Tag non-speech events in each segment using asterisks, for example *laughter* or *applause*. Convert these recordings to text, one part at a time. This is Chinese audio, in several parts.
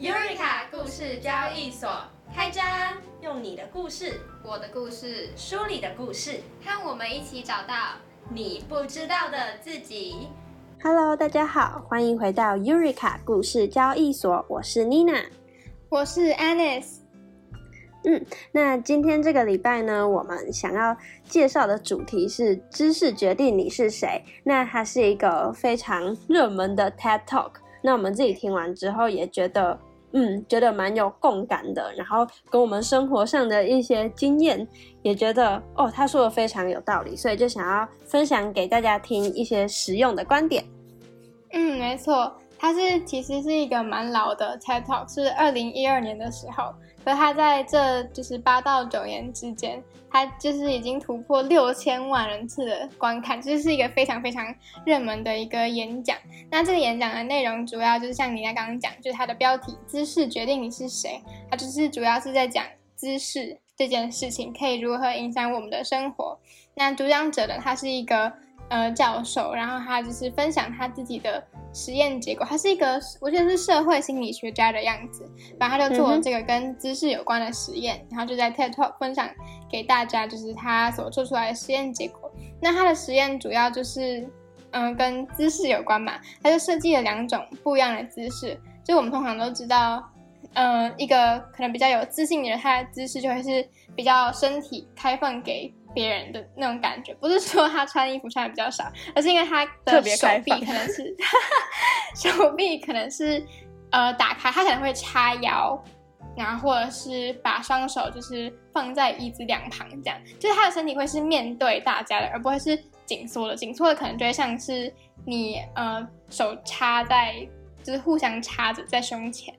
Eureka 故事交易所开张，用你的故事，我的故事，书里的故事，和我们一起找到你不知道的自己。Hello，大家好，欢迎回到 Eureka 故事交易所，我是 Nina。我是 Alice。嗯，那今天这个礼拜呢，我们想要介绍的主题是“知识决定你是谁”。那它是一个非常热门的 TED Talk。那我们自己听完之后也觉得，嗯，觉得蛮有共感的。然后跟我们生活上的一些经验，也觉得哦，他说的非常有道理，所以就想要分享给大家听一些实用的观点。嗯，没错，他是其实是一个蛮老的 TED Talk，是二零一二年的时候。可他在这就是八到九年之间，他就是已经突破六千万人次的观看，这是一个非常非常热门的一个演讲。那这个演讲的内容主要就是像你刚刚讲，就是它的标题“知识决定你是谁”，它就是主要是在讲知识这件事情可以如何影响我们的生活。那主讲者呢，他是一个呃教授，然后他就是分享他自己的。实验结果，他是一个，我觉得是社会心理学家的样子，然后他就做了这个跟知识有关的实验，然后就在 TED Talk 分享给大家，就是他所做出来的实验结果。那他的实验主要就是，嗯，跟姿势有关嘛，他就设计了两种不一样的姿势。就我们通常都知道，嗯，一个可能比较有自信的人，他的姿势就会是比较身体开放给。别人的那种感觉，不是说他穿衣服穿的比较少，而是因为他的 *laughs* 手臂可能是手臂可能是呃打开，他可能会叉腰，然后或者是把双手就是放在椅子两旁，这样就是他的身体会是面对大家的，而不会是紧缩的。紧缩的可能就会像是你呃手插在就是互相插着在胸前，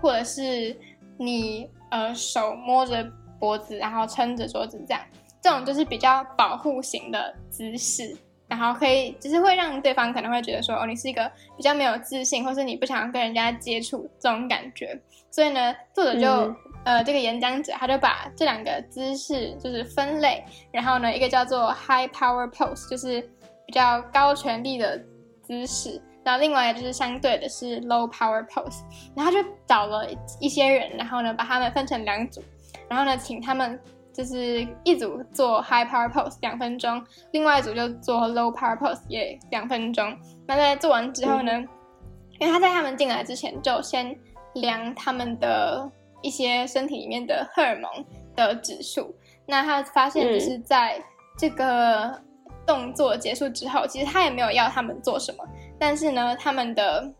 或者是你呃手摸着脖子，然后撑着桌子这样。这种就是比较保护型的姿势，然后可以就是会让对方可能会觉得说，哦，你是一个比较没有自信，或是你不想跟人家接触这种感觉。所以呢，作者就、嗯、呃这个演讲者他就把这两个姿势就是分类，然后呢，一个叫做 high power pose，就是比较高权力的姿势，然后另外就是相对的是 low power pose，然后就找了一些人，然后呢把他们分成两组，然后呢请他们。就是一组做 high power pose 两分钟，另外一组就做 low power pose 也两分钟。那在做完之后呢，嗯、因为他在他们进来之前就先量他们的一些身体里面的荷尔蒙的指数。那他发现就是在这个动作结束之后，嗯、其实他也没有要他们做什么，但是呢，他们的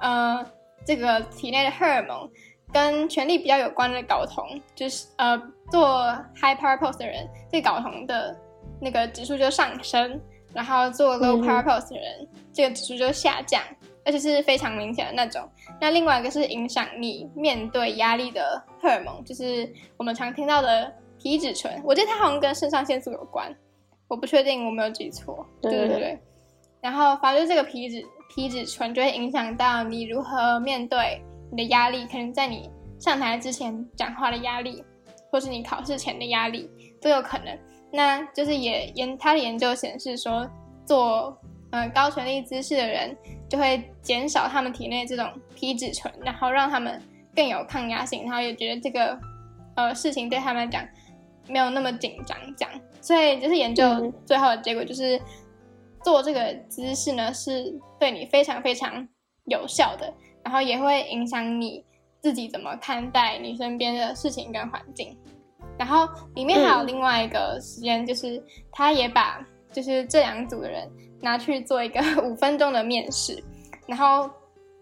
呃这个体内的荷尔蒙。跟权力比较有关的睾酮，就是呃做 high power pose 的人，这个睾酮的那个指数就上升，然后做 low power pose 的人，嗯、这个指数就下降，而且是非常明显的那种。那另外一个是影响你面对压力的荷尔蒙，就是我们常听到的皮质醇，我觉得它好像跟肾上腺素有关，我不确定我没有记错。对对对对。然后反正这个皮质皮质醇就会影响到你如何面对。你的压力可能在你上台之前讲话的压力，或是你考试前的压力都有可能。那就是也研他的研究显示说，做呃高权力姿势的人就会减少他们体内这种皮质醇，然后让他们更有抗压性，然后也觉得这个呃事情对他们来讲没有那么紧张。这样，所以就是研究最后的结果就是，做这个姿势呢是对你非常非常有效的。然后也会影响你自己怎么看待你身边的事情跟环境。然后里面还有另外一个实验，就是他也把就是这两组的人拿去做一个五分钟的面试，然后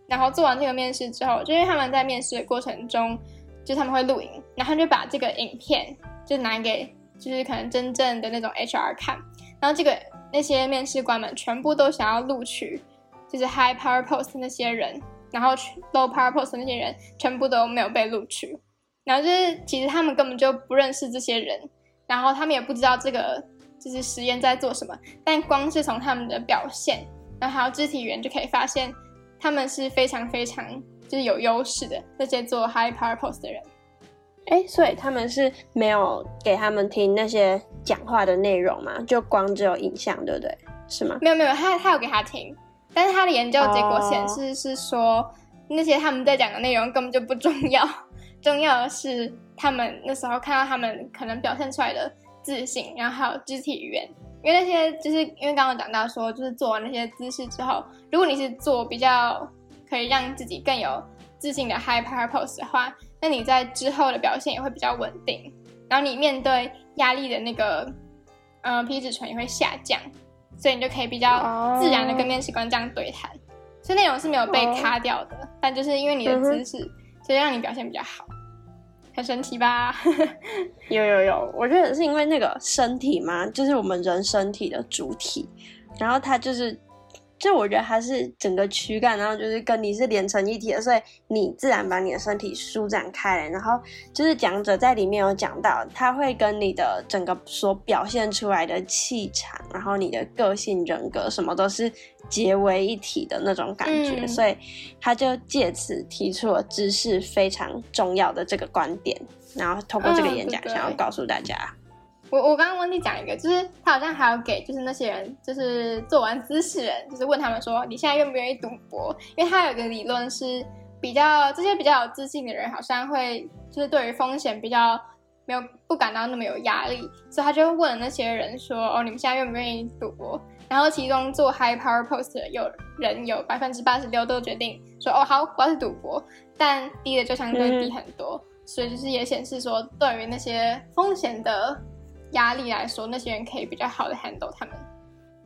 然后做完这个面试之后，就因为他们在面试的过程中，就他们会录影，然后就把这个影片就拿给就是可能真正的那种 HR 看，然后这个那些面试官们全部都想要录取就是 high power post 那些人。然后 low power pose 那些人全部都没有被录取，然后就是其实他们根本就不认识这些人，然后他们也不知道这个就是实验在做什么，但光是从他们的表现，然后还有肢体语言就可以发现，他们是非常非常就是有优势的这些做 high power pose 的人。哎，所以他们是没有给他们听那些讲话的内容嘛？就光只有影像，对不对？是吗？没有没有，他他有给他听。但是他的研究结果显示是说，那些他们在讲的内容根本就不重要，*laughs* 重要的是他们那时候看到他们可能表现出来的自信，然后还有肢体语言。因为那些就是因为刚刚讲到说，就是做完那些姿势之后，如果你是做比较可以让自己更有自信的 high power pose 的话，那你在之后的表现也会比较稳定，然后你面对压力的那个呃皮质醇也会下降，所以你就可以比较自然的跟面试官这样对谈。所以内容是没有被卡掉的，但就是因为你的姿势，所以让你表现比较好。很神奇吧？*laughs* 有有有，我觉得是因为那个身体嘛，就是我们人身体的主体，然后它就是，就我觉得它是整个躯干，然后就是跟你是连成一体的，所以你自然把你的身体舒展开来，然后就是讲者在里面有讲到，它会跟你的整个所表现出来的气场，然后你的个性人格什么都是。结为一体的那种感觉，所以他就借此提出了知识非常重要的这个观点，然后通过这个演讲想要告诉大家。我我刚刚忘记讲一个，就是他好像还要给就是那些人，就是做完姿势人，就是问他们说你现在愿不愿意赌博？因为他有个理论是比较这些比较有自信的人，好像会就是对于风险比较没有不感到那么有压力，所以他就问了那些人说哦，你们现在愿不愿意赌博？然后其中做 high power post 的有人有百分之八十六都决定说哦好我要去赌博，但低的就相对低很多，所以就是也显示说对于那些风险的压力来说，那些人可以比较好的 handle 他们。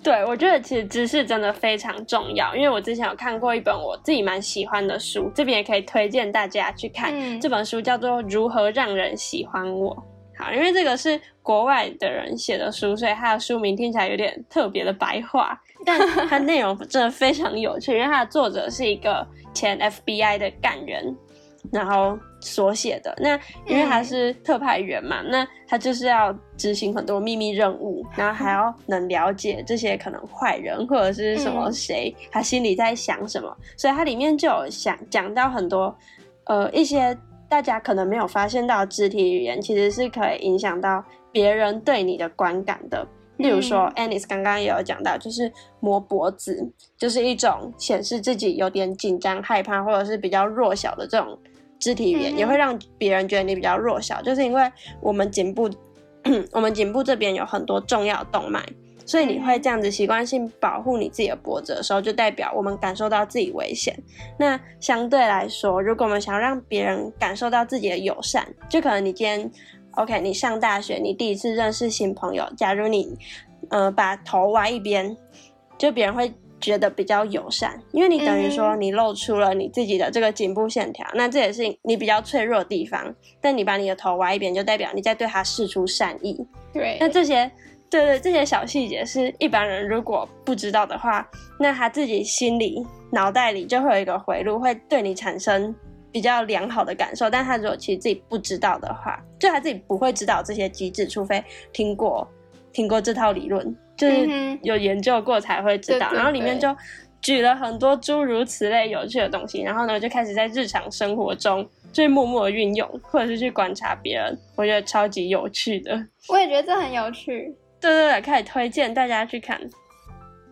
对，我觉得其实知识真的非常重要，因为我之前有看过一本我自己蛮喜欢的书，这边也可以推荐大家去看。这本书叫做《如何让人喜欢我》。好，因为这个是国外的人写的书，所以它的书名听起来有点特别的白话，*laughs* 但它内容真的非常有趣。因为它的作者是一个前 FBI 的干员，然后所写的。那因为他是特派员嘛，那他就是要执行很多秘密任务，然后还要能了解这些可能坏人或者是什么谁，他心里在想什么。所以它里面就有想讲到很多呃一些。大家可能没有发现到，肢体语言其实是可以影响到别人对你的观感的。例如说，Anis 刚刚也有讲到，就是摸脖子，就是一种显示自己有点紧张、害怕或者是比较弱小的这种肢体语言，也会让别人觉得你比较弱小，就是因为我们颈部，*clears throat* 我们颈部这边有很多重要动脉。所以你会这样子习惯性保护你自己的脖子的时候，就代表我们感受到自己危险。那相对来说，如果我们想要让别人感受到自己的友善，就可能你今天，OK，你上大学，你第一次认识新朋友，假如你，呃，把头歪一边，就别人会觉得比较友善，因为你等于说你露出了你自己的这个颈部线条，那这也是你比较脆弱的地方。但你把你的头歪一边，就代表你在对他示出善意。对，那这些。对对，这些小细节是一般人如果不知道的话，那他自己心里脑袋里就会有一个回路，会对你产生比较良好的感受。但他如果其实自己不知道的话，就他自己不会知道这些机制，除非听过听过这套理论，就是有研究过才会知道。然后里面就举了很多诸如此类有趣的东西，然后呢就开始在日常生活中就默默运用，或者是去观察别人，我觉得超级有趣的。我也觉得这很有趣。对对对，可以推荐大家去看。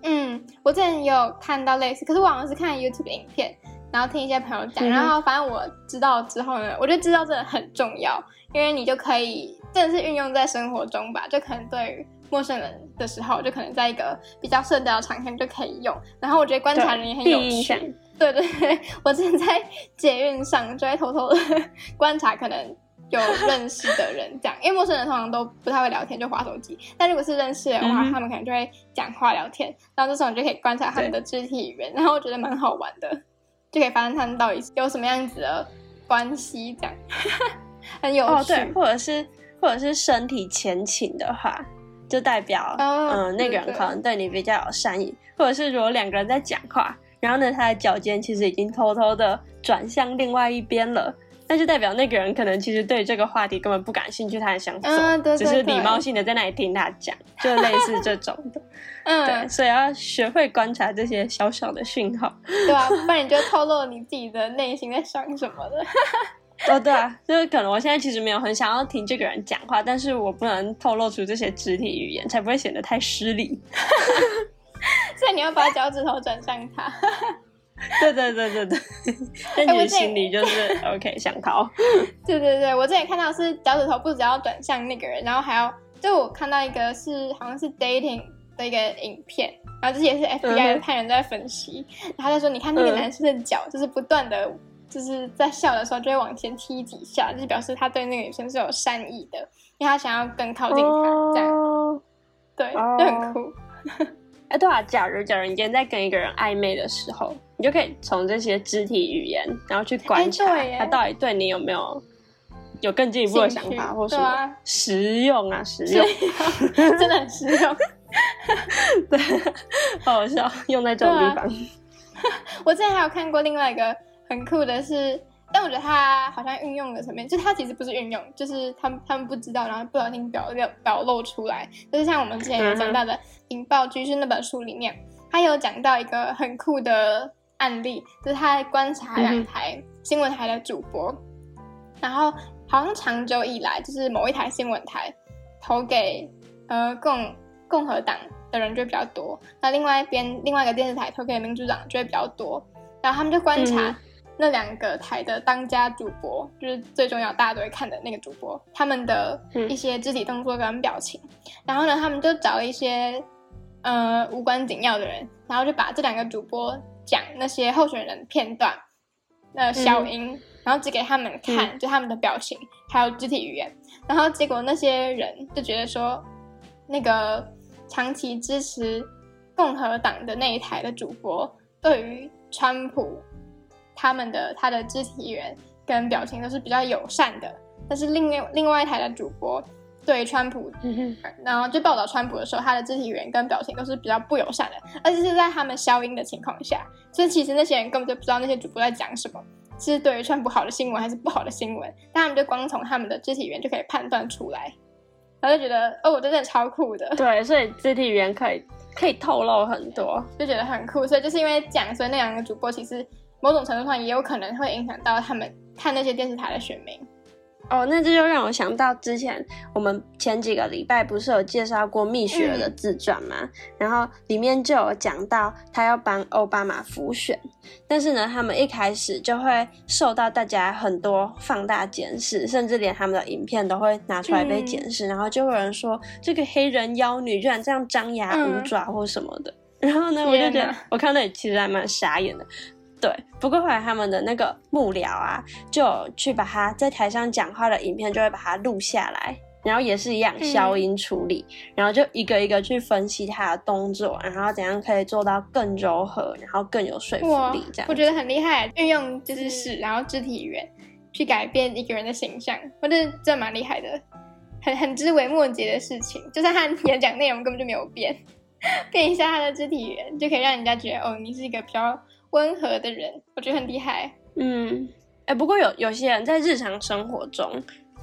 嗯，我之前有看到类似，可是我好像是看 YouTube 影片，然后听一些朋友讲，然后反正我知道之后呢，我就知道这很重要，因为你就可以真的是运用在生活中吧，就可能对于陌生人的时候，就可能在一个比较社交场合就可以用。然后我觉得观察人也很有趣。对对对，我之前在捷运上就会偷偷的观察，可能。有认识的人这样，*laughs* 因为陌生人通常都不太会聊天，就划手机。但如果是认识的话，他们可能就会讲话聊天。然后这时候你就可以观察他们的肢体语言，然后我觉得蛮好玩的，就可以发现他们到底有什么样子的关系，这样 *laughs* 很有趣。对，或者是或者是身体前倾的话，就代表嗯那个人可能对你比较有善意。或者是如果两个人在讲话，然后呢他的脚尖其实已经偷偷的转向另外一边了。那就代表那个人可能其实对这个话题根本不感兴趣，他很想走，只是礼貌性的在那里听他讲，就类似这种的。*laughs* 嗯，对，所以要学会观察这些小小的讯号，对啊，不然你就透露你自己的内心在想什么的。哦，对啊，就是可能我现在其实没有很想要听这个人讲话，但是我不能透露出这些肢体语言，才不会显得太失礼。*laughs* 所以你要把脚趾头转向他。*laughs* 对对对对对，但其实心里就是 *laughs* OK 想逃。对对对，我之前看到是脚趾头不只要转向那个人，然后还要，就我看到一个是好像是 dating 的一个影片，然后这也是 FBI 的探员在分析，然后他说你看那个男生的脚就是不断的，就是在笑的时候就会往前踢几下，就是表示他对那个女生是有善意的，因为他想要更靠近她，这样，对，就很酷。*laughs* 哎，对啊，假如假如你今天在跟一个人暧昧的时候，你就可以从这些肢体语言，然后去观察他到底对你有没有有更进一步的想法，或什么实用啊，实用，*laughs* 真的很实用。*laughs* 对，好好笑，用在这种地方。我之前还有看过另外一个很酷的是。但我觉得他好像运用的层面，就他其实不是运用，就是他们他们不知道，然后不小心表表表露出来。就是像我们之前有讲到的《引爆居士》那本书里面，他有讲到一个很酷的案例，就是他在观察两台新闻台的主播，然后好像长久以来，就是某一台新闻台投给呃共共和党的人就比较多，那另外一边另外一个电视台投给民主党就会比较多，然后他们就观察。那两个台的当家主播，就是最重要，大家都会看的那个主播，他们的一些肢体动作跟表情，然后呢，他们就找了一些呃无关紧要的人，然后就把这两个主播讲那些候选人片段那小音，然后只给他们看，就他们的表情还有肢体语言，然后结果那些人就觉得说，那个长期支持共和党的那一台的主播对于川普。他们的他的肢体语言跟表情都是比较友善的，但是另外另外一台的主播对川普，然后就报道川普的时候，他的肢体语言跟表情都是比较不友善的，而且是在他们消音的情况下，所以其实那些人根本就不知道那些主播在讲什么，是对于川普好的新闻还是不好的新闻，但他们就光从他们的肢体语言就可以判断出来，然后就觉得哦，我真的超酷的，对，所以肢体语言可以可以透露很多，就觉得很酷，所以就是因为讲，所以那两个主播其实。某种程度上也有可能会影响到他们看那些电视台的选民。哦，那这就让我想到之前我们前几个礼拜不是有介绍过蜜雪儿的自传吗？然后里面就有讲到他要帮奥巴马复选，但是呢，他们一开始就会受到大家很多放大检视，甚至连他们的影片都会拿出来被检视，然后就有人说这个黑人妖女居然这样张牙舞爪或什么的。然后呢，我就觉得我看那里其实还蛮傻眼的。对，不过后来他们的那个幕僚啊，就去把他在台上讲话的影片，就会把它录下来，然后也是一样消音处理，然后就一个一个去分析他的动作，然后怎样可以做到更柔和，然后更有说服力。这样我觉得很厉害，运用就是是，然后肢体语言去改变一个人的形象，我觉得这蛮厉害的，很很枝微末节的事情，就算他演讲内容根本就没有变，*laughs* 变一下他的肢体语言，就可以让人家觉得哦，你是一个比较。温和的人，我觉得很厉害。嗯，哎，不过有有些人在日常生活中，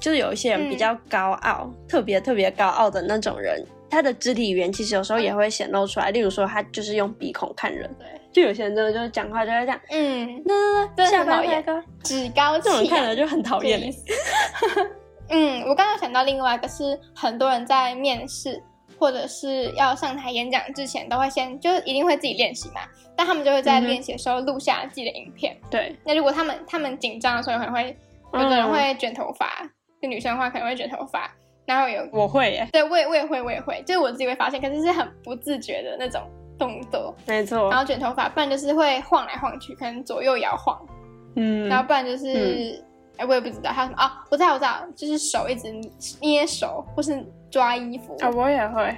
就是有一些人比较高傲，特别特别高傲的那种人，他的肢体语言其实有时候也会显露出来。例如说，他就是用鼻孔看人。对，就有些人真的就是讲话就会这样。嗯，那那那，讨厌，趾高气这种看着就很讨厌。嗯，我刚刚想到另外一个是，很多人在面试。或者是要上台演讲之前，都会先就是一定会自己练习嘛。但他们就会在练习的时候录下自己的影片。对。那如果他们他们紧张的时候，可能会有的人会卷头发，就女生的话可能会卷头发。然后有我会耶，对，我也我也会我也会，就是我自己会发现，可是是很不自觉的那种动作。没错。然后卷头发，不然就是会晃来晃去，可能左右摇晃。嗯。然后不然就是，哎，我也不知道还有什么哦？我知道我知道，就是手一直捏手，或是。抓衣服啊，我也会，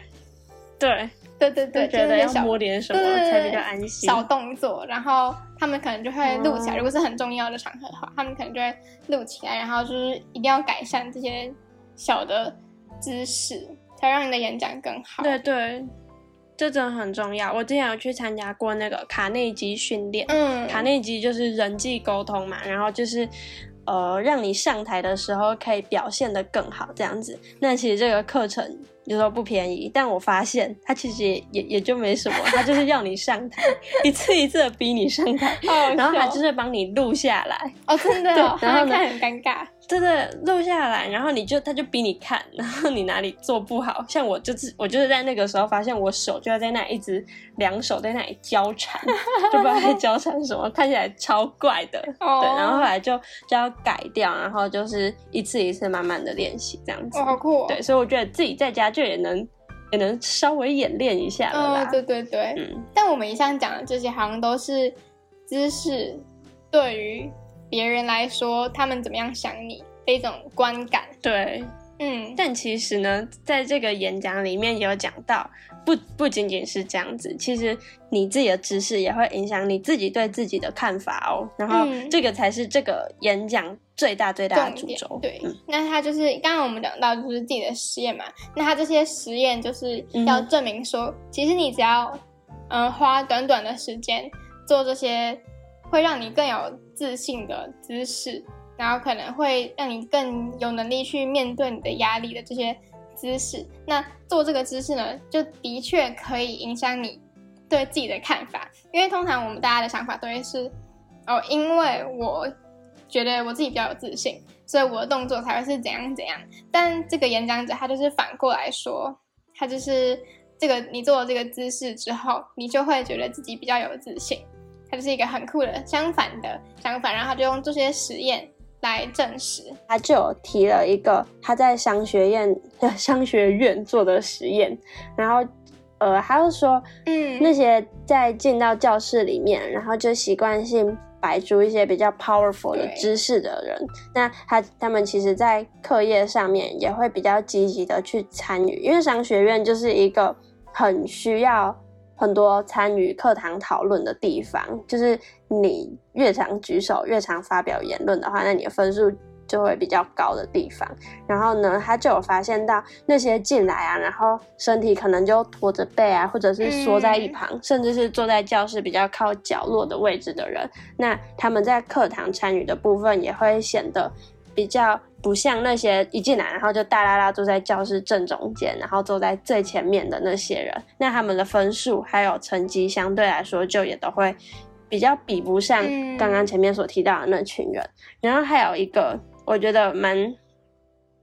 对对对对，觉得要摸点什么才比较安心。小动作，然后他们可能就会录起来。如果是很重要的场合的话，他们可能就会录起来，然后就是一定要改善这些小的姿势，才让你的演讲更好。对对，这真的很重要。我之前有去参加过那个卡内基训练，嗯，卡内基就是人际沟通嘛，然后就是。呃，让你上台的时候可以表现得更好，这样子。那其实这个课程有时候不便宜，但我发现它其实也也也就没什么，它就是要你上台，*laughs* 一次一次的逼你上台，然后它就是帮你录下来。哦，真的，然后 *laughs* 看很尴尬。对对，录下来，然后你就他就逼你看，然后你哪里做不好，像我就是我就是在那个时候发现我手就要在那一直两手在那里交缠，*laughs* 就不知道在交缠什么，看起来超怪的。哦对，然后后来就就要改掉，然后就是一次一次慢慢的练习这样子。哇，好酷哦！对，所以我觉得自己在家就也能也能稍微演练一下了啦。嗯，对对对。嗯，但我们以上讲的这些，好像都是姿势对于别人来说，他们怎么样想你的一种观感。对。嗯，但其实呢，在这个演讲里面有讲到，不不仅仅是这样子，其实你自己的知识也会影响你自己对自己的看法哦。然后嗯这个才是这个演讲最大最大的主轴。对，嗯那他就是刚刚我们讲到就是自己的实验嘛，那他这些实验就是要嗯证明说，其实你只要嗯、呃花短短的时间做这些，会让你更有自信的姿势，然后可能会让你更有能力去面对你的压力的这些姿势。那做这个姿势呢，就的确可以影响你对自己的看法，因为通常我们大家的想法都会是，哦，因为我觉得我自己比较有自信，所以我的动作才会是怎样怎样。但这个演讲者他就是反过来说，他就是这个你做了这个姿势之后，你就会觉得自己比较有自信。它就是一个很酷的相反的相反，然后他就用这些实验来证实。他就有提了一个他在商学院 *laughs* 商学院做的实验，然后呃，他就说嗯那些在进到教室里面，然后就习惯性摆出一些比较 powerful 的对知识的人，那他他们其实在课业上面也会比较积极的去参与，因为商学院就是一个很需要很多参与课堂讨论的地方，就是你越常举手、越常发表言论的话，那你的分数就会比较高的地方。然后呢，他就有发现到那些进来啊，然后身体可能就驼着背啊，或者是缩在一旁，甚至是坐在教室比较靠角落的位置的人，那他们在课堂参与的部分也会显得比较不像那些一进来然后就大拉拉坐在教室正中间，然后坐在最前面的那些人，那他们的分数还有成绩相对来说就也都会比较比不上嗯刚刚前面所提到的那群人。然后还有一个我觉得蛮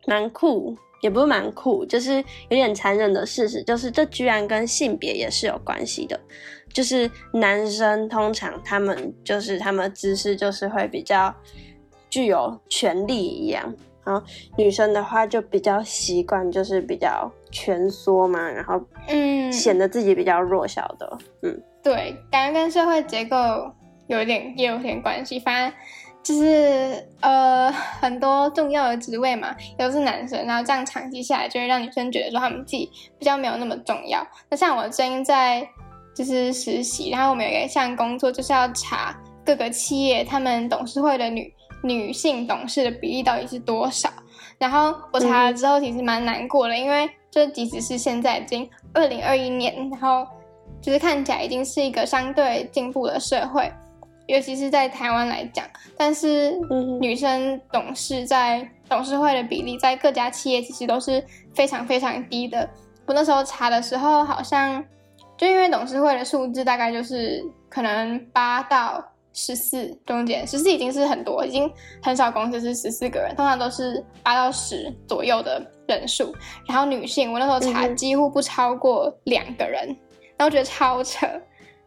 蛮酷，也不是蛮酷，就是有点残忍的事实，就是这居然跟性别也是有关系的。就是男生通常他们就是他们的姿势就是会比较具有权力一样，然后女生的话就比较习惯就是比较蜷缩嘛，然后嗯，显得自己比较弱小的，嗯对，感觉跟社会结构有一点也有点关系。反正就是呃，很多重要的职位嘛，都是男生，然后这样长期下来，就会让女生觉得说他们自己比较没有那么重要。那像我最近在就是实习，然后我们有一项工作，就是要查各个企业他们董事会的女女性董事的比例到底是多少。然后我查了之后，其实蛮难过的，因为就即使是现在已经二零二一年，然后就是看起来已经是一个相对进步的社会，尤其是在台湾来讲，但是嗯女生董事在董事会的比例，在各家企业其实都是非常非常低的。我那时候查的时候，好像就因为董事会的数字大概就是可能八到十四中间，十四已经是很多，已经很少公司是十四个人，通常都是八到十左右的人数。然后女性，我那时候查几乎不超过两个人，然后我觉得超扯，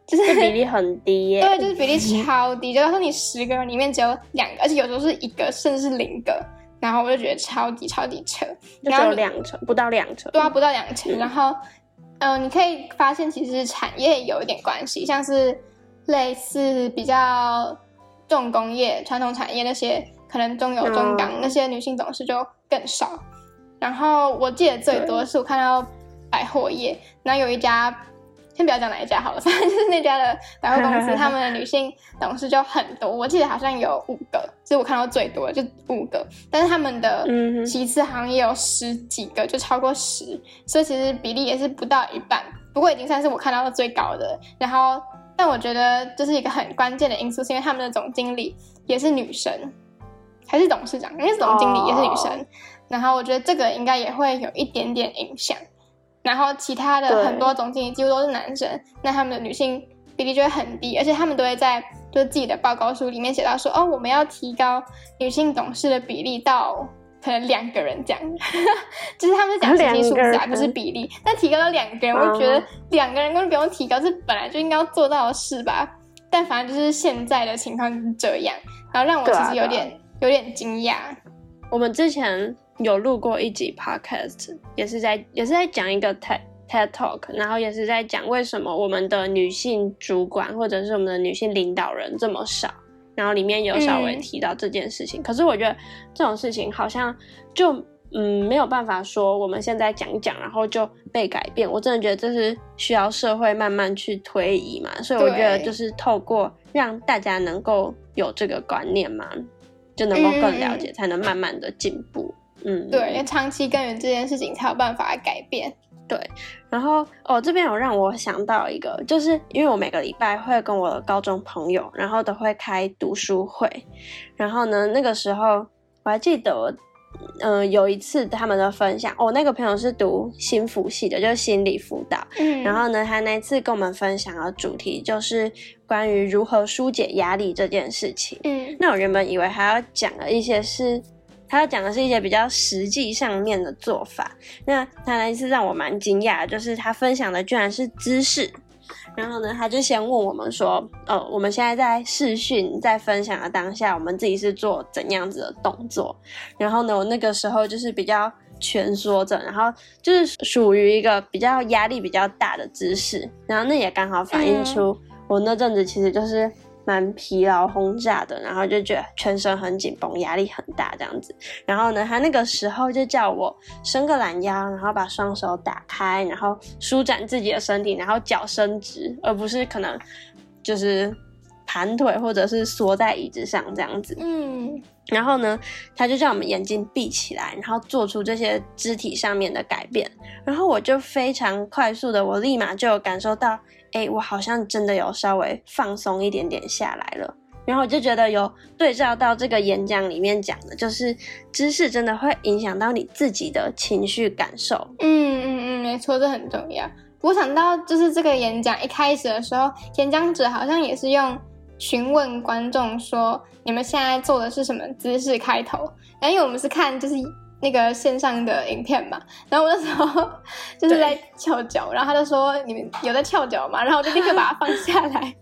就是比例很低耶。*laughs* 对，就是比例超低，就是说你十个人里面只有两个，而且有时候是一个，甚至是零个，然后我就觉得超级超级扯。就只有然后两成，不到两成。对啊，不到两成。然后，嗯、你可以发现其实产业有一点关系，像是类似比较重工业、传统产业那些，可能中油、中港、那些女性董事就更少。然后我记得最多是我看到百货业，然后有一家。先不要讲哪一家好了，反正就是那家的百货公司，他们的女性董事就很多，我记得好像有五个，这是我看到最多，就五个。但是他们的其次好像也有十几个，就超过十，所以其实比例也是不到一半。不过已经算是我看到的最高的。然后，但我觉得这是一个很关键的因素，是因为他们的总经理也是女生，还是董事长，应该是总经理也是女生。哦然后我觉得这个应该也会有一点点影响。然后其他的很多总经理几乎都是男生，那他们的女性比例就会很低，而且他们都会在就自己的报告书里面写到说，哦，我们要提高女性董事的比例到可能两个人这样，*laughs* 就是他们是讲实际数字啊，不是比例。但提高到两个人，我就觉得两个人根本不用提高，这本来就应该要做到的事吧。但反正就是现在的情况就是这样，然后让我其实有点有点惊讶。我们之前有录过一集 podcast，也是在也是在讲一个 TED TED Talk，然后也是在讲为什么我们的女性主管或者是我们的女性领导人这么少。然后里面有稍微提到这件事情，可是我觉得这种事情好像就嗯没有办法说我们现在讲一讲，然后就被改变。我真的觉得这是需要社会慢慢去推移嘛，所以我觉得就是透过让大家能够有这个观念嘛，就能够更了解，才能慢慢的进步。嗯，对，因为长期根源这件事情才有办法改变。对，然后哦，这边有让我想到一个，就是因为我每个礼拜会跟我的高中朋友，然后都会开读书会，然后呢，那个时候我还记得，嗯，有一次他们的分享，我那个朋友是读心辅系的，就是心理辅导，嗯，然后呢，他那次跟我们分享的主题就是关于如何疏解压力这件事情，嗯，那我原本以为还要讲的一些是。他讲的是一些比较实际上面的做法。那他那一次让我蛮惊讶，就是他分享的居然是姿势。然后呢，他就先问我们说：“哦，我们现在在视讯在分享的当下，我们自己是做怎样子的动作？”然后呢，我那个时候就是比较蜷缩着，然后就是属于一个比较压力比较大的姿势。然后那也刚好反映出我那阵子其实就是。蛮疲劳轰炸的，然后就觉得全身很紧绷，压力很大这样子。然后呢，他那个时候就叫我伸个懒腰，然后把双手打开，然后舒展自己的身体，然后脚伸直，而不是可能就是盘腿或者是缩在椅子上这样子。嗯。然后呢，他就叫我们眼睛闭起来，然后做出这些肢体上面的改变。然后我就非常快速的，我立马就有感受到。哎，我好像真的有稍微放松一点点下来了，然后我就觉得有对照到这个演讲里面讲的，就是知识真的会影响到你自己的情绪感受。嗯嗯嗯，没错，这很重要。我想到就是这个演讲一开始的时候，演讲者好像也是用询问观众说你们现在做的是什么姿势开头，然后因为我们是看就是。那个线上的影片嘛，然后我那时候就是在翘脚，然后他就说：“你们有在翘脚吗？”然后我就立刻把它放下来。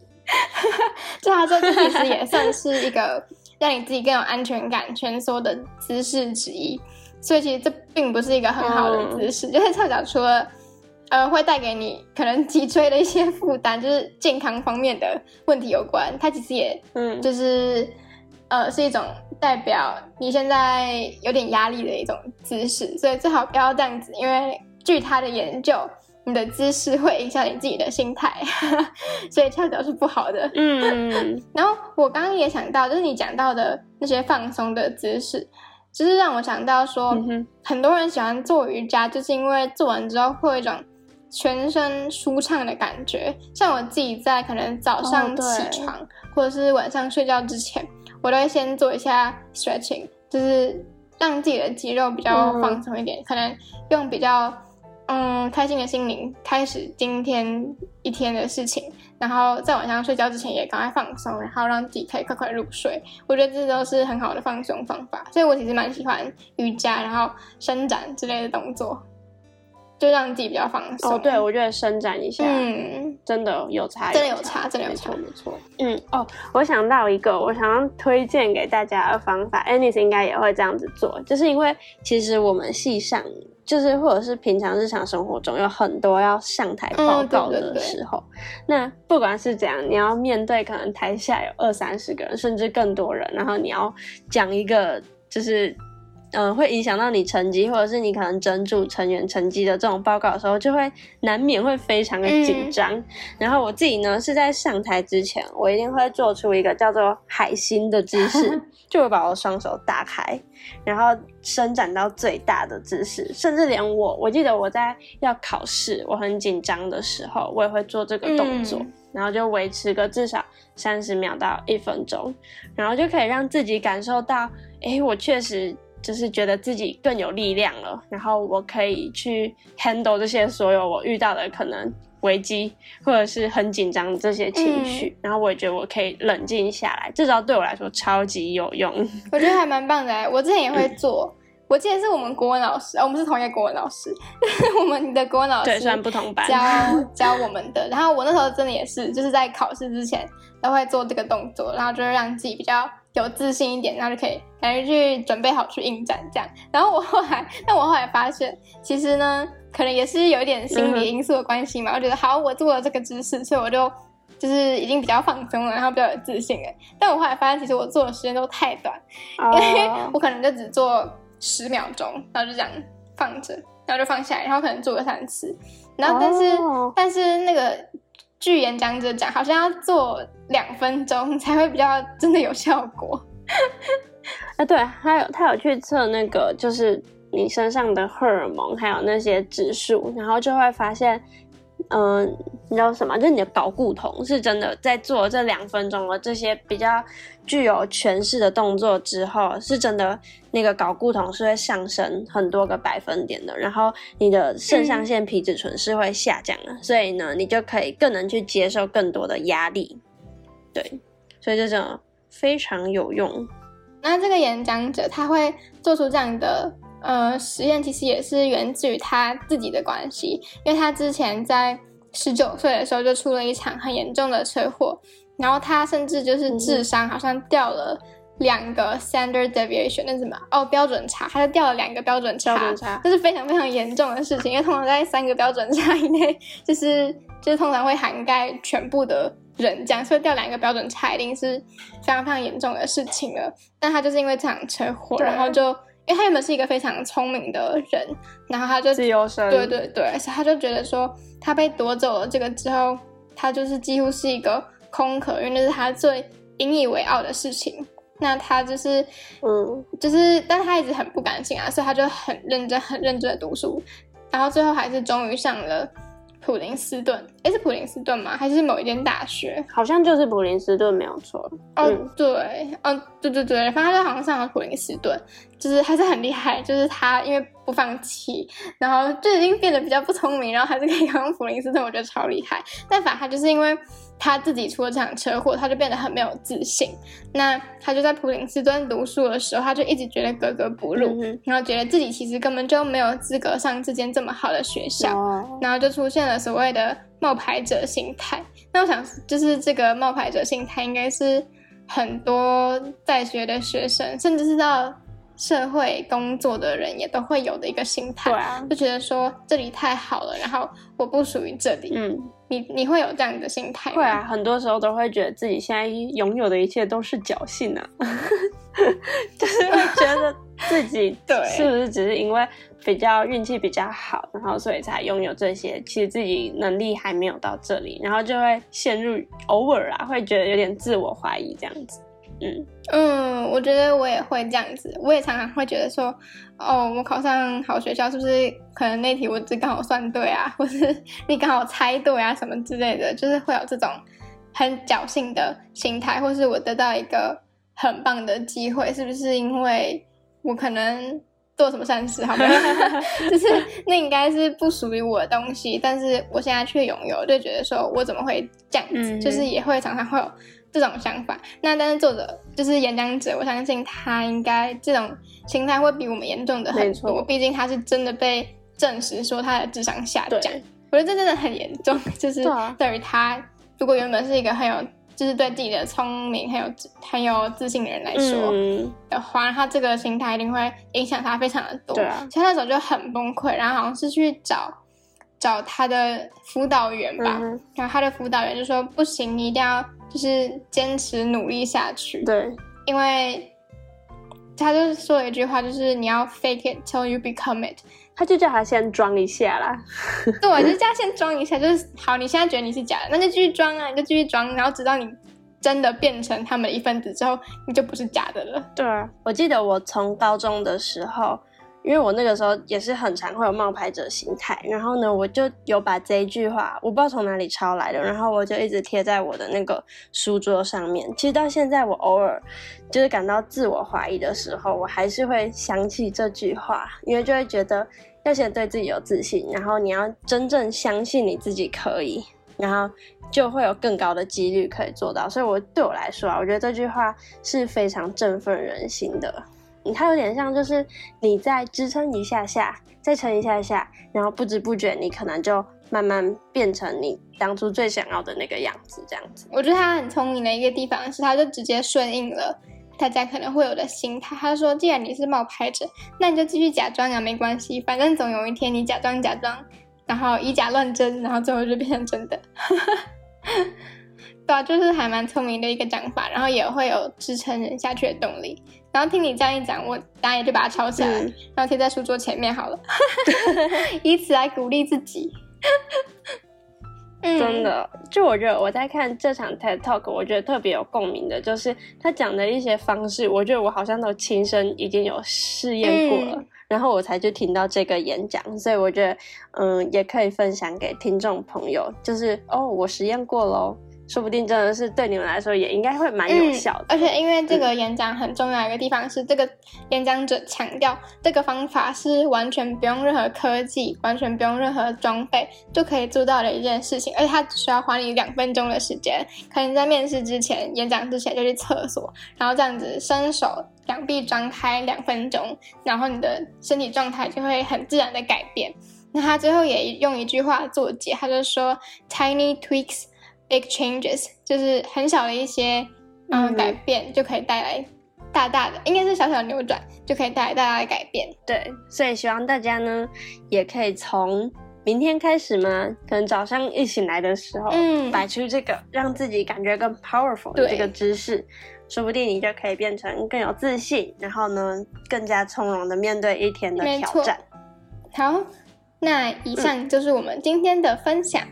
*laughs* 就他说，这其实也算是一个让你自己更有安全感、蜷缩的姿势之一。所以其实这并不是一个很好的姿势，就是翘脚除了呃会带给你可能脊椎的一些负担，就是健康方面的问题有关，它其实也嗯就是。呃，是一种代表你现在有点压力的一种姿势，所以最好不要这样子，因为据他的研究，你的姿势会影响你自己的心态，*laughs* 所以翘脚是不好的。嗯，*laughs* 然后我刚刚也想到，就是你讲到的那些放松的姿势，就是让我想到说，很多人喜欢做瑜伽，就是因为做完之后会有一种全身舒畅的感觉。像我自己在可能早上起床或者是晚上睡觉之前。我都会先做一下 stretching，就是让自己的肌肉比较放松一点，可能用比较嗯开心的心灵开始今天一天的事情，然后在晚上睡觉之前也赶快放松，然后让自己可以快快入睡。我觉得这都是很好的放松方法，所以我其实蛮喜欢瑜伽，然后伸展之类的动作。就让自己比较放松。哦，对，我觉得伸展一下，嗯，真的有差，真的有差，真的有差，没错。嗯，哦，我想到一个，我想要推荐给大家的方法，Anis 应该也会这样子做，就是因为其实我们系上，就是或者是平常日常生活中有很多要上台报告的时候，那不管是怎样，你要面对可能台下有二三十个人，甚至更多人，然后你要讲一个就是。嗯，会影响到你成绩，或者是你可能整组成员成绩的这种报告的时候，就会难免会非常的紧张。然后我自己呢，是在上台之前，我一定会做出一个叫做海星的姿势，*laughs* 就会把我双手打开，然后伸展到最大的姿势。甚至连我，我记得我在要考试，我很紧张的时候，我也会做这个动作，然后就维持个至少三十秒到一分钟，然后就可以让自己感受到，哎，我确实。就是觉得自己更有力量了，然后我可以去 handle 这些所有我遇到的可能危机或者是很紧张这些情绪，然后我也觉得我可以冷静下来，这招对我来说超级有用。我觉得还蛮棒的欸，我之前也会做。我记得是我们国文老师，哦我们是同一个国文老师，*laughs* 我们的国文老对，师虽然不同班，教教我们的。然后我那时候真的也是，就是在考试之前都会做这个动作，然后就是让自己比较有自信一点，然后就可以感觉去准备好去应战这样。然后我后来，但我后来发现，其实呢，可能也是有一点心理因素的关系嘛。我觉得好，我做了这个姿势，所以我就。就是已经比较放松了，然后比较有自信了。但我后来发现，其实我做的时间都太短，因为哦我可能就只做十秒钟，然后就这样放着，然后就放下来，然后可能做个三次，然后但是、哦但是那个据演讲者讲，好像要做两分钟才会比较真的有效果。*laughs* 啊，对，还有他有去测那个，就是你身上的荷尔蒙，还有那些指数，然后就会发现，嗯、你知道什么？就是你的睾固酮是真的在做这两分钟的这些比较具有诠释的动作之后，是真的那个睾固酮是会上升很多个百分点的，然后你的肾上腺皮质醇是会下降的，所以呢，你就可以更能去接受更多的压力。对，所以这种非常有用。那这个演讲者他会做出这样的呃实验，其实也是源自于他自己的关系，因为他之前在十九岁的时候就出了一场很严重的车祸，然后他甚至就是智商好像掉了两个 standard deviation，那是什么？哦，标准差，他就掉了两个标准差，标准差这是非常非常严重的事情，因为通常在三个标准差以内，就是就是通常会涵盖全部的人这样，所以掉两个标准差一定是非常非常严重的事情了。但他就是因为这场车祸，然后就因为他原本是一个非常聪明的人，然后他就自由生，对对对，所以他就觉得说他被夺走了这个之后，他就是几乎是一个空壳，因为那是他最引以为傲的事情。那他就是，嗯，就是，但他一直很不甘心啊，所以他就很认真、很认真的读书，然后最后还是终于上了普林斯顿。诶，是普林斯顿吗？还是某一间大学？好像就是普林斯顿没有错。哦，嗯对，哦，对对对，反正他就好像上了普林斯顿，就是还是很厉害，就是他因为不放弃，然后就已经变得比较不聪明，然后还是可以考上普林斯顿，我觉得超厉害。但反正他就是因为他自己出了这场车祸，他就变得很没有自信。那他就在普林斯顿读书的时候，他就一直觉得格格不入，嗯然后觉得自己其实根本就没有资格上这间这么好的学校。哦，然后就出现了所谓的冒牌者心态。那我想，就是这个冒牌者心态，应该是很多在学的学生，甚至是到社会工作的人，也都会有的一个心态。对啊，就觉得说这里太好了，然后我不属于这里。嗯，你你会有这样的心态吗？会啊，很多时候都会觉得自己现在拥有的一切都是侥幸啊，*laughs* 就是会觉得自己 *laughs* 对是不是只是因为比较运气比较好，然后所以才拥有这些，其实自己能力还没有到这里，然后就会陷入偶尔啊，会觉得有点自我怀疑这样子。嗯，嗯，我觉得我也会这样子，我也常常会觉得说，哦，我考上好学校是不是可能那题我只刚好算对啊，或是 *laughs* 你刚好猜对啊什么之类的，就是会有这种很侥幸的心态，或是我得到一个很棒的机会，是不是因为我可能做什么善事，好吗？*laughs* 就是那应该是不属于我的东西，但是我现在却拥有，就觉得说我怎么会这样子，嗯就是也会常常会有这种想法。那但是作者就是演讲者，我相信他应该这种心态会比我们严重的很没多，错毕竟他是真的被证实说他的智商下降。对。我觉得这真的很严重，*laughs* 就是对于他如果原本是一个很有，就是对自己的聪明很有很有自信的人来说，嗯，的话，他这个心态一定会影响他非常的多。对啊。所以他那时候就很崩溃，然后好像是去找找他的辅导员吧，嗯然后他的辅导员就说不行，你一定要就是坚持努力下去，对，因为他就说了一句话，就是你要 fake it till you become it。他就叫他先装一下啦。对，就是这样先装一下，就是好，你现在觉得你是假的，那就继续装啊，你就继续装，然后直到你真的变成他们的一份子之后，你就不是假的了。对啊，我记得我从高中的时候，因为我那个时候也是很常会有冒牌者心态，然后呢，我就有把这一句话，我不知道从哪里抄来的，然后我就一直贴在我的那个书桌上面。其实到现在，我偶尔就是感到自我怀疑的时候，我还是会想起这句话，因为就会觉得要先对自己有自信，然后你要真正相信你自己可以，然后就会有更高的几率可以做到。所以，我对我来说啊，我觉得这句话是非常振奋人心的。它有点像，就是你在支撑一下下，再撑一下下，然后不知不觉你可能就慢慢变成你当初最想要的那个样子，这样子。我觉得他很聪明的一个地方是，他就直接顺应了大家可能会有的心态。他说：“既然你是冒牌者，那你就继续假装啊，没关系，反正总有一天你假装假装，然后以假乱真，然后最后就变成真的。*laughs* ”对啊，就是还蛮聪明的一个讲法，然后也会有支撑人下去的动力。然后听你这样一讲，我当然就把它抄下来，然后贴在书桌前面好了，*laughs* 以此来鼓励自己。真的，就我觉得我在看这场 TED Talk，我觉得特别有共鸣的，就是他讲的一些方式，我觉得我好像都亲身已经有试验过了，然后我才去听到这个演讲，所以我觉得，嗯，也可以分享给听众朋友，就是哦，我实验过喽。说不定真的是对你们来说也应该会蛮有效的。而且因为这个演讲很重要一个地方是，这个演讲者强调这个方法是完全不用任何科技、完全不用任何装备就可以做到的一件事情，而且他只需要花你两分钟的时间。可能在面试之前、演讲之前就去厕所，然后这样子伸手两臂张开两分钟，然后你的身体状态就会很自然的改变。那他最后也用一句话做结，他就说：“Tiny tweaks。” Big changes 就是很小的一些嗯改变，就可以带来大大的，应该是小小的扭转，就可以带来大大的改变。对，所以希望大家呢，也可以从明天开始嘛，可能早上一醒来的时候，嗯，摆出这个让自己感觉更 powerful 的这个姿势，说不定你就可以变成更有自信，然后呢，更加从容的面对一天的挑战。好，那以上就是我们今天的分享。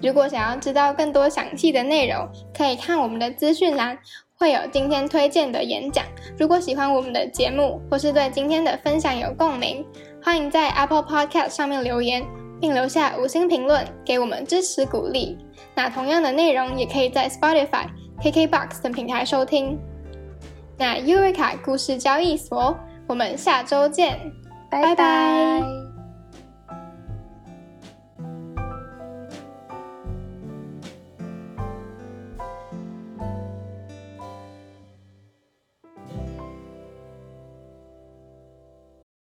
如果想要知道更多详细的内容，可以看我们的资讯栏，会有今天推荐的演讲。如果喜欢我们的节目，或是对今天的分享有共鸣，欢迎在 Apple Podcast 上面留言，并留下五星评论，给我们支持鼓励。那同样的内容也可以在 Spotify、KKBox 等平台收听。那 Eureka 故事交易所，我们下周见，拜拜。